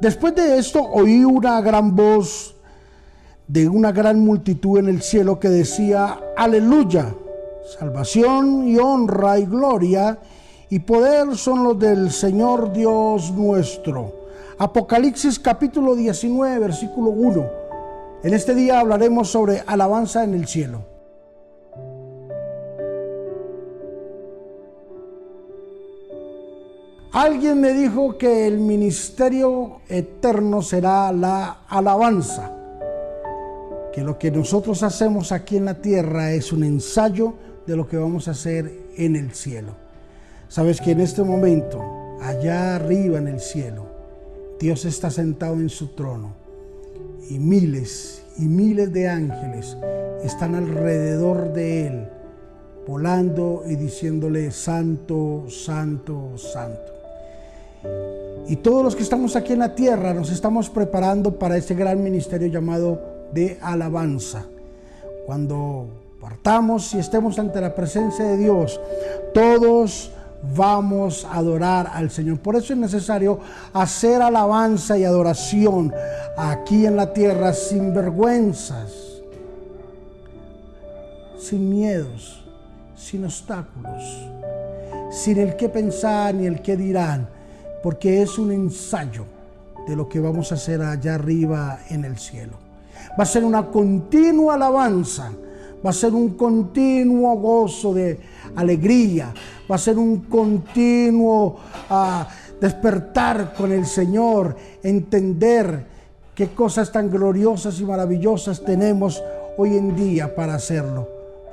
Después de esto oí una gran voz de una gran multitud en el cielo que decía, aleluya, salvación y honra y gloria y poder son los del Señor Dios nuestro. Apocalipsis capítulo 19, versículo 1. En este día hablaremos sobre alabanza en el cielo. Alguien me dijo que el ministerio eterno será la alabanza, que lo que nosotros hacemos aquí en la tierra es un ensayo de lo que vamos a hacer en el cielo. Sabes que en este momento, allá arriba en el cielo, Dios está sentado en su trono y miles y miles de ángeles están alrededor de él, volando y diciéndole, Santo, Santo, Santo. Y todos los que estamos aquí en la tierra nos estamos preparando para ese gran ministerio llamado de alabanza. Cuando partamos y estemos ante la presencia de Dios, todos vamos a adorar al Señor. Por eso es necesario hacer alabanza y adoración aquí en la tierra sin vergüenzas, sin miedos, sin obstáculos, sin el qué pensar ni el qué dirán porque es un ensayo de lo que vamos a hacer allá arriba en el cielo. Va a ser una continua alabanza, va a ser un continuo gozo de alegría, va a ser un continuo ah, despertar con el Señor, entender qué cosas tan gloriosas y maravillosas tenemos hoy en día para hacerlo.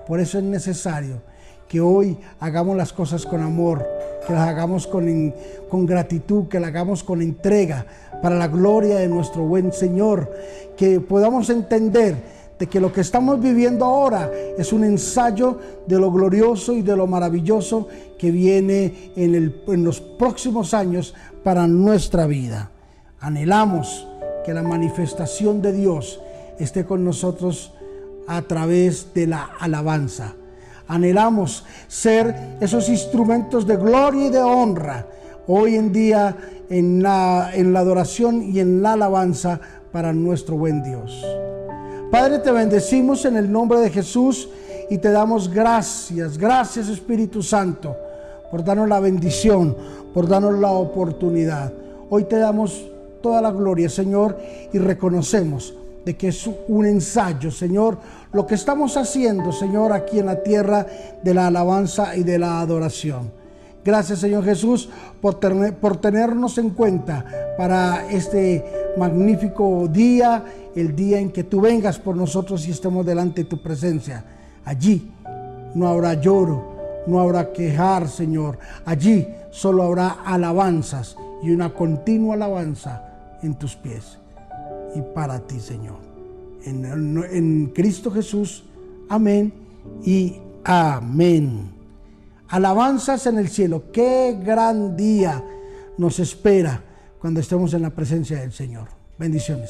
Por eso es necesario que hoy hagamos las cosas con amor, que las hagamos con, con gratitud, que las hagamos con entrega para la gloria de nuestro buen Señor, que podamos entender de que lo que estamos viviendo ahora es un ensayo de lo glorioso y de lo maravilloso que viene en, el, en los próximos años para nuestra vida. Anhelamos que la manifestación de Dios esté con nosotros a través de la alabanza Anhelamos ser esos instrumentos de gloria y de honra hoy en día en la, en la adoración y en la alabanza para nuestro buen Dios. Padre, te bendecimos en el nombre de Jesús y te damos gracias, gracias Espíritu Santo, por darnos la bendición, por darnos la oportunidad. Hoy te damos toda la gloria, Señor, y reconocemos de que es un ensayo, Señor, lo que estamos haciendo, Señor, aquí en la tierra de la alabanza y de la adoración. Gracias, Señor Jesús, por, tenernos en cuenta para este magnífico día, el día en que tú vengas por nosotros y estemos delante de tu presencia. Allí no habrá lloro, no habrá quejar, Señor. Allí solo habrá alabanzas y una continua alabanza en tus pies y para ti, Señor. En, Cristo Jesús, amén y amén. Alabanzas en el cielo. Qué gran día nos espera cuando estemos en la presencia del Señor. Bendiciones.